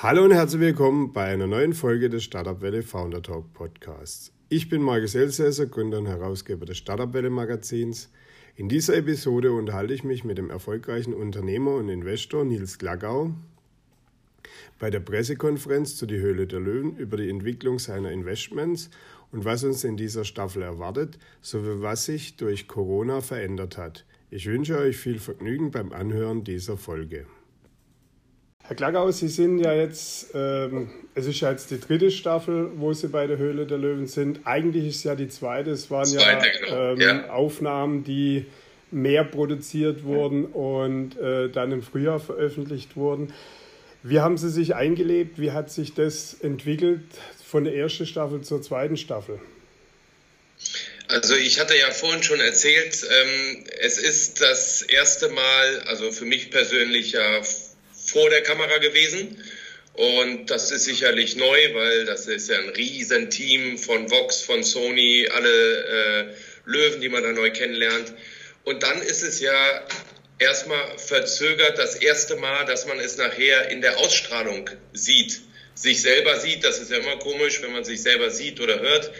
Hallo und herzlich willkommen bei einer neuen Folge des Startup Welle Founder Talk Podcasts. Ich bin Markus Elsässer, Gründer und Herausgeber des Startup Welle Magazins. In dieser Episode unterhalte ich mich mit dem erfolgreichen Unternehmer und Investor Nils Glagau bei der Pressekonferenz zu Die Höhle der Löwen über die Entwicklung seiner Investments und was uns in dieser Staffel erwartet, sowie was sich durch Corona verändert hat. Ich wünsche euch viel Vergnügen beim Anhören dieser Folge. Herr Klagau, Sie sind ja jetzt, ähm, es ist ja jetzt die dritte Staffel, wo Sie bei der Höhle der Löwen sind. Eigentlich ist es ja die zweite. Es waren zweite, ja, genau. ähm, ja, Aufnahmen, die mehr produziert wurden und äh, dann im Frühjahr veröffentlicht wurden. Wie haben Sie sich eingelebt? Wie hat sich das entwickelt von der ersten Staffel zur zweiten Staffel? Also ich hatte ja vorhin schon erzählt, ähm, es ist das erste Mal, also für mich persönlich ja vor der Kamera gewesen. Und das ist sicherlich neu, weil das ist ja ein Riesenteam von Vox, von Sony, alle äh, Löwen, die man da neu kennenlernt. Und dann ist es ja erstmal verzögert das erste Mal, dass man es nachher in der Ausstrahlung sieht, sich selber sieht. Das ist ja immer komisch, wenn man sich selber sieht oder hört.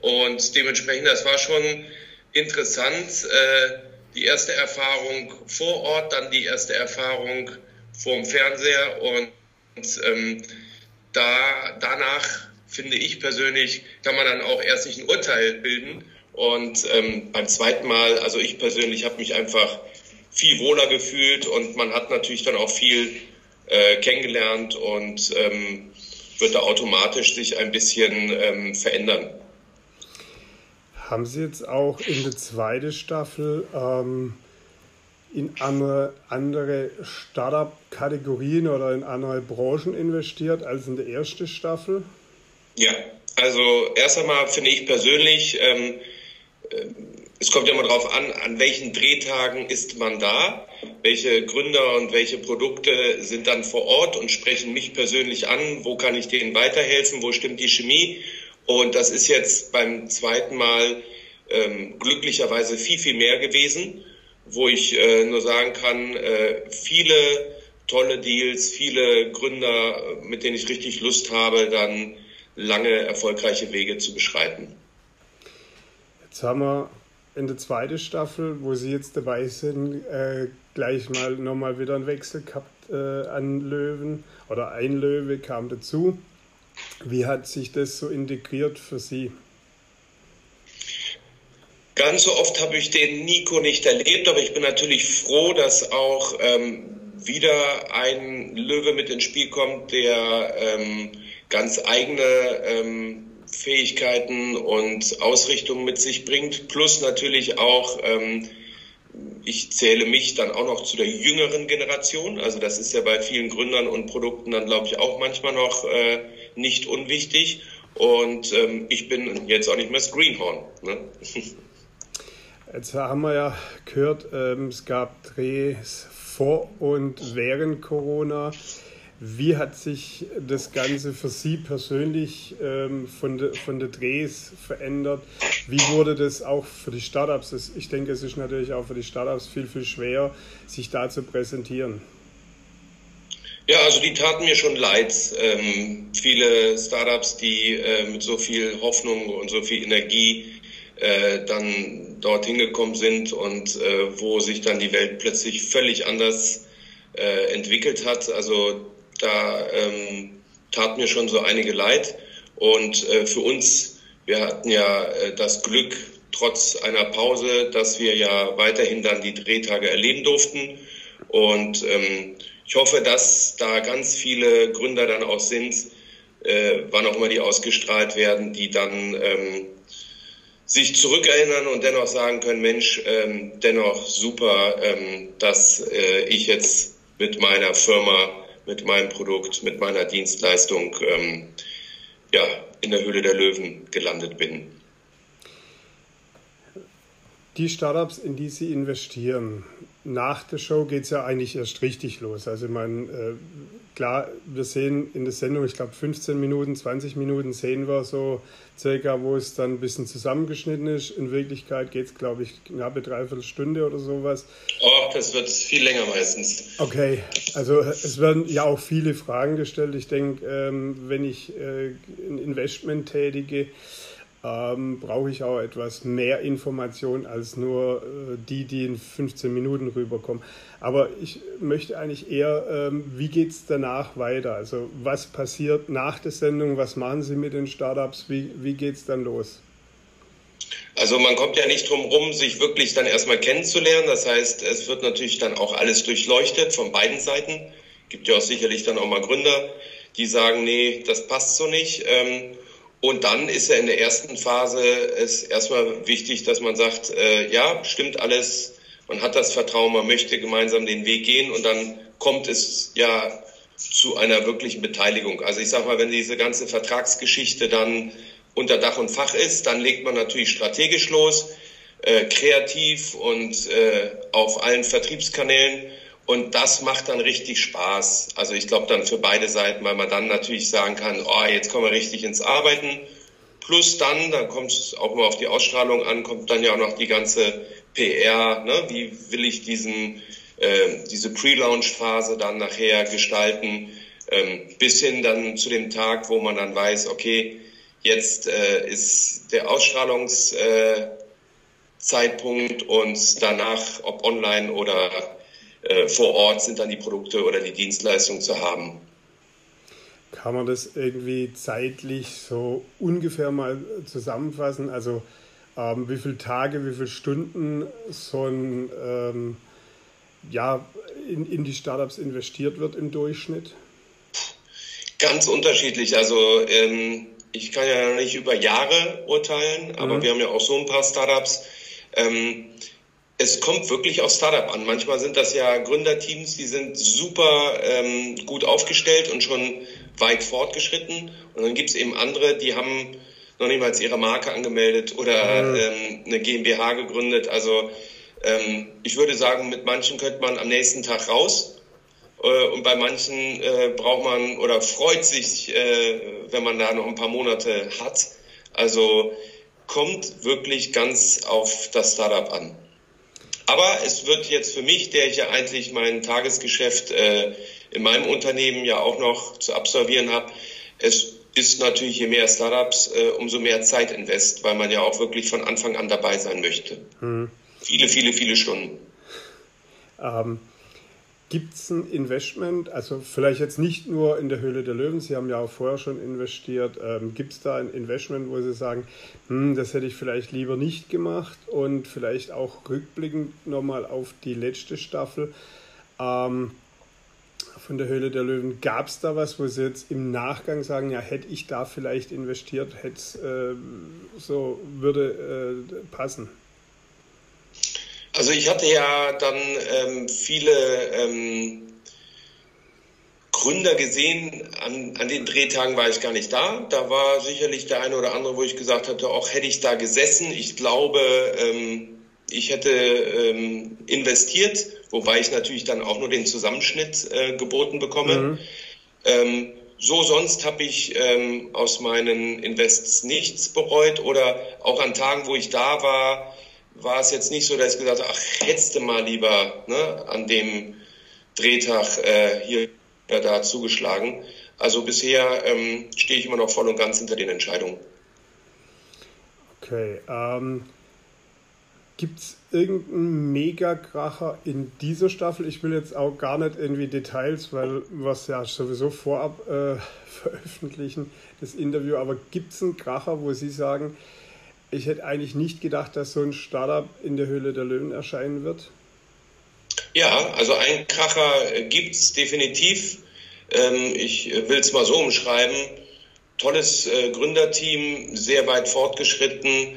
Und dementsprechend, das war schon interessant. Äh, die erste Erfahrung vor Ort, dann die erste Erfahrung vorm Fernseher und ähm, da, danach finde ich persönlich, kann man dann auch erst sich ein Urteil bilden. Und ähm, beim zweiten Mal, also ich persönlich habe mich einfach viel wohler gefühlt und man hat natürlich dann auch viel äh, kennengelernt und ähm, wird da automatisch sich ein bisschen ähm, verändern. Haben Sie jetzt auch in der zweiten Staffel ähm, in andere, andere Startup-Kategorien oder in andere Branchen investiert als in der ersten Staffel? Ja, also erst einmal finde ich persönlich, ähm, äh, es kommt ja immer darauf an, an welchen Drehtagen ist man da, welche Gründer und welche Produkte sind dann vor Ort und sprechen mich persönlich an, wo kann ich denen weiterhelfen, wo stimmt die Chemie. Und das ist jetzt beim zweiten Mal ähm, glücklicherweise viel, viel mehr gewesen wo ich äh, nur sagen kann, äh, viele tolle Deals, viele Gründer, mit denen ich richtig Lust habe, dann lange erfolgreiche Wege zu beschreiten. Jetzt haben wir in der zweiten Staffel, wo Sie jetzt dabei sind, äh, gleich mal nochmal wieder einen Wechsel gehabt äh, an Löwen oder ein Löwe kam dazu. Wie hat sich das so integriert für Sie? Ganz so oft habe ich den Nico nicht erlebt, aber ich bin natürlich froh, dass auch ähm, wieder ein Löwe mit ins Spiel kommt, der ähm, ganz eigene ähm, Fähigkeiten und Ausrichtungen mit sich bringt, plus natürlich auch ähm, ich zähle mich dann auch noch zu der jüngeren Generation. Also das ist ja bei vielen Gründern und Produkten dann, glaube ich, auch manchmal noch äh, nicht unwichtig. Und ähm, ich bin jetzt auch nicht mehr das Greenhorn. Ne? Jetzt haben wir ja gehört, ähm, es gab Drehs vor und während Corona. Wie hat sich das Ganze für Sie persönlich ähm, von, de, von den Drehs verändert? Wie wurde das auch für die Startups? Ich denke, es ist natürlich auch für die Startups viel, viel schwer, sich da zu präsentieren. Ja, also die taten mir schon leid. Ähm, viele Startups, die äh, mit so viel Hoffnung und so viel Energie äh, dann dorthin gekommen sind und äh, wo sich dann die Welt plötzlich völlig anders äh, entwickelt hat. Also da ähm, tat mir schon so einige leid. Und äh, für uns, wir hatten ja äh, das Glück, trotz einer Pause, dass wir ja weiterhin dann die Drehtage erleben durften. Und ähm, ich hoffe, dass da ganz viele Gründer dann auch sind, äh, wann auch immer die ausgestrahlt werden, die dann ähm, sich zurückerinnern und dennoch sagen können, Mensch, ähm, dennoch super, ähm, dass äh, ich jetzt mit meiner Firma, mit meinem Produkt, mit meiner Dienstleistung ähm, ja, in der Höhle der Löwen gelandet bin. Die Startups, in die Sie investieren, nach der Show geht es ja eigentlich erst richtig los. Also ich meine, äh, klar, wir sehen in der Sendung, ich glaube 15 Minuten, 20 Minuten sehen wir so circa, wo es dann ein bisschen zusammengeschnitten ist. In Wirklichkeit geht es, glaube ich, knappe dreiviertel Stunde oder sowas. Oh, das wird viel länger meistens. Okay, also es werden ja auch viele Fragen gestellt. Ich denke, ähm, wenn ich äh, ein Investment tätige, ähm, brauche ich auch etwas mehr Information als nur äh, die, die in 15 Minuten rüberkommen. Aber ich möchte eigentlich eher, ähm, wie geht es danach weiter? Also was passiert nach der Sendung? Was machen Sie mit den Startups? Wie, wie geht es dann los? Also man kommt ja nicht drum rum, sich wirklich dann erstmal kennenzulernen. Das heißt, es wird natürlich dann auch alles durchleuchtet von beiden Seiten. Gibt ja auch sicherlich dann auch mal Gründer, die sagen, nee, das passt so nicht. Ähm, und dann ist ja in der ersten Phase es erstmal wichtig, dass man sagt, äh, ja, stimmt alles, man hat das Vertrauen, man möchte gemeinsam den Weg gehen und dann kommt es ja zu einer wirklichen Beteiligung. Also ich sage mal, wenn diese ganze Vertragsgeschichte dann unter Dach und Fach ist, dann legt man natürlich strategisch los, äh, kreativ und äh, auf allen Vertriebskanälen und das macht dann richtig Spaß. Also ich glaube dann für beide Seiten, weil man dann natürlich sagen kann, oh, jetzt kommen wir richtig ins Arbeiten. Plus dann, dann kommt es auch mal auf die Ausstrahlung an, kommt dann ja auch noch die ganze PR. Ne? Wie will ich diesen, äh, diese Pre-Launch-Phase dann nachher gestalten? Ähm, bis hin dann zu dem Tag, wo man dann weiß, okay, jetzt äh, ist der Ausstrahlungszeitpunkt äh, und danach, ob online oder äh, vor Ort sind dann die Produkte oder die Dienstleistungen zu haben. Kann man das irgendwie zeitlich so ungefähr mal zusammenfassen? Also ähm, wie viele Tage, wie viele Stunden so ein ähm, ja, in, in die Startups investiert wird im Durchschnitt? Ganz unterschiedlich. Also ähm, ich kann ja nicht über Jahre urteilen, aber mhm. wir haben ja auch so ein paar Startups. Ähm, es kommt wirklich auf Startup an. Manchmal sind das ja Gründerteams, die sind super ähm, gut aufgestellt und schon weit fortgeschritten. Und dann gibt es eben andere, die haben noch niemals ihre Marke angemeldet oder mhm. ähm, eine GmbH gegründet. Also ähm, ich würde sagen, mit manchen könnte man am nächsten Tag raus. Äh, und bei manchen äh, braucht man oder freut sich, äh, wenn man da noch ein paar Monate hat. Also kommt wirklich ganz auf das Startup an. Aber es wird jetzt für mich, der ich ja eigentlich mein Tagesgeschäft äh, in meinem Unternehmen ja auch noch zu absolvieren habe, es ist natürlich, je mehr Startups, äh, umso mehr Zeit invest, weil man ja auch wirklich von Anfang an dabei sein möchte. Hm. Viele, viele, viele Stunden. Ähm, Gibt es ein Investment, also vielleicht jetzt nicht nur in der Höhle der Löwen, Sie haben ja auch vorher schon investiert, ähm, gibt es da ein Investment, wo Sie sagen, hm, das hätte ich vielleicht lieber nicht gemacht? Und vielleicht auch rückblickend nochmal auf die letzte Staffel ähm, von der Höhle der Löwen, gab es da was, wo Sie jetzt im Nachgang sagen, ja, hätte ich da vielleicht investiert, hätte es äh, so, würde äh, passen? Also ich hatte ja dann ähm, viele ähm, Gründer gesehen, an, an den Drehtagen war ich gar nicht da. Da war sicherlich der eine oder andere, wo ich gesagt hatte, auch hätte ich da gesessen. Ich glaube, ähm, ich hätte ähm, investiert, wobei ich natürlich dann auch nur den Zusammenschnitt äh, geboten bekomme. Mhm. Ähm, so sonst habe ich ähm, aus meinen Invests nichts bereut oder auch an Tagen, wo ich da war, war es jetzt nicht so, dass ich gesagt habe, ach, hättest du mal lieber ne, an dem Drehtag äh, hier oder da zugeschlagen. Also bisher ähm, stehe ich immer noch voll und ganz hinter den Entscheidungen. Okay. Ähm, Gibt es irgendeinen Megakracher in dieser Staffel? Ich will jetzt auch gar nicht irgendwie Details, weil was ja sowieso vorab äh, veröffentlichen, das Interview, aber gibt es einen Kracher, wo Sie sagen, ich hätte eigentlich nicht gedacht, dass so ein Startup in der Höhle der Löwen erscheinen wird. Ja, also ein Kracher gibt es definitiv. Ähm, ich will es mal so umschreiben. Tolles äh, Gründerteam, sehr weit fortgeschritten,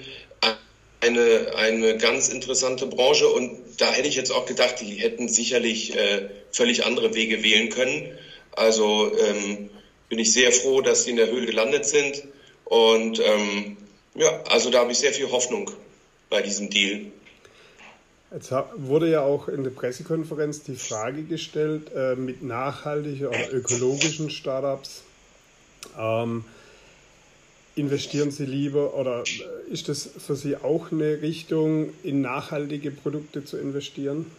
eine, eine ganz interessante Branche und da hätte ich jetzt auch gedacht, die hätten sicherlich äh, völlig andere Wege wählen können. Also ähm, bin ich sehr froh, dass sie in der Höhle gelandet sind und ähm, ja, also da habe ich sehr viel Hoffnung bei diesem Deal. Jetzt wurde ja auch in der Pressekonferenz die Frage gestellt äh, mit nachhaltigen oder ökologischen Startups. Ähm, investieren Sie lieber oder äh, ist das für Sie auch eine Richtung, in nachhaltige Produkte zu investieren?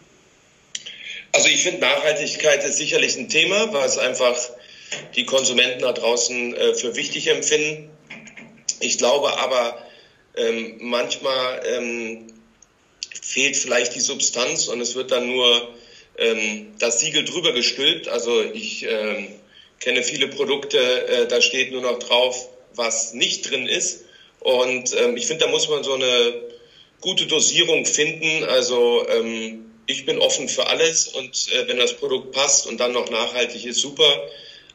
Also ich finde, Nachhaltigkeit ist sicherlich ein Thema, was einfach die Konsumenten da draußen äh, für wichtig empfinden. Ich glaube aber, ähm, manchmal ähm, fehlt vielleicht die Substanz und es wird dann nur ähm, das Siegel drüber gestülpt. Also ich ähm, kenne viele Produkte, äh, da steht nur noch drauf, was nicht drin ist. Und ähm, ich finde, da muss man so eine gute Dosierung finden. Also ähm, ich bin offen für alles und äh, wenn das Produkt passt und dann noch nachhaltig ist, super.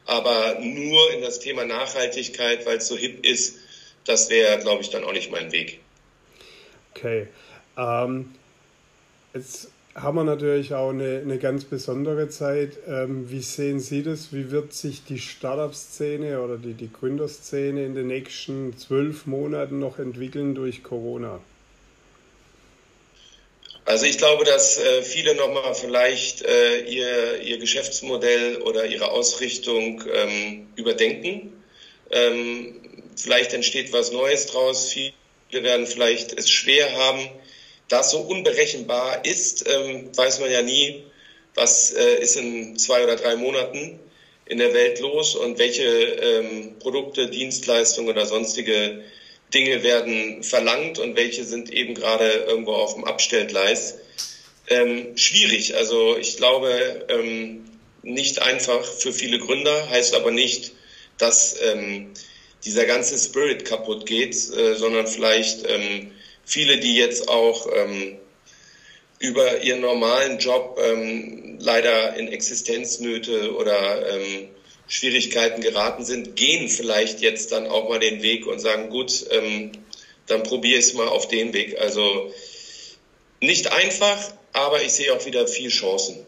Aber nur in das Thema Nachhaltigkeit, weil es so hip ist, das wäre, glaube ich, dann auch nicht mein Weg. Okay. Ähm, jetzt haben wir natürlich auch eine, eine ganz besondere Zeit. Ähm, wie sehen Sie das? Wie wird sich die Startup-Szene oder die, die Gründerszene in den nächsten zwölf Monaten noch entwickeln durch Corona? Also ich glaube, dass äh, viele nochmal vielleicht äh, ihr, ihr Geschäftsmodell oder ihre Ausrichtung ähm, überdenken. Ähm, vielleicht entsteht was Neues draus. Viele werden vielleicht es schwer haben, das so unberechenbar ist, ähm, weiß man ja nie, was äh, ist in zwei oder drei Monaten in der Welt los und welche ähm, Produkte, Dienstleistungen oder sonstige Dinge werden verlangt und welche sind eben gerade irgendwo auf dem Abstellgleis. Ähm, schwierig. Also ich glaube, ähm, nicht einfach für viele Gründer, heißt aber nicht, dass ähm, dieser ganze Spirit kaputt geht, äh, sondern vielleicht ähm, viele, die jetzt auch ähm, über ihren normalen Job ähm, leider in Existenznöte oder ähm, Schwierigkeiten geraten sind, gehen vielleicht jetzt dann auch mal den Weg und sagen, gut, ähm, dann probiere ich es mal auf den Weg. Also nicht einfach, aber ich sehe auch wieder viel Chancen.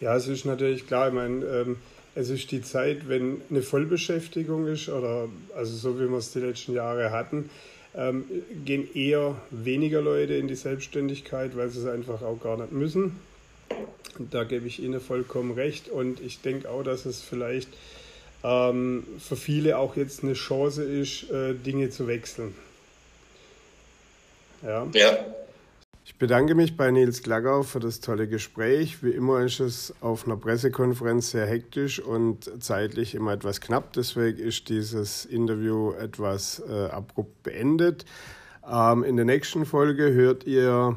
Ja, es ist natürlich klar, ich meine, ähm, es ist die Zeit, wenn eine Vollbeschäftigung ist oder also so wie wir es die letzten Jahre hatten, ähm, gehen eher weniger Leute in die Selbstständigkeit, weil sie es einfach auch gar nicht müssen. Da gebe ich Ihnen vollkommen recht und ich denke auch, dass es vielleicht ähm, für viele auch jetzt eine Chance ist, äh, Dinge zu wechseln. Ja. ja. Ich bedanke mich bei Nils Glagau für das tolle Gespräch. Wie immer ist es auf einer Pressekonferenz sehr hektisch und zeitlich immer etwas knapp. Deswegen ist dieses Interview etwas äh, abrupt beendet. Ähm, in der nächsten Folge hört ihr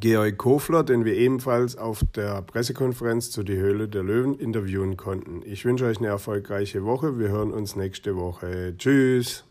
Georg Kofler, den wir ebenfalls auf der Pressekonferenz zu Die Höhle der Löwen interviewen konnten. Ich wünsche euch eine erfolgreiche Woche. Wir hören uns nächste Woche. Tschüss.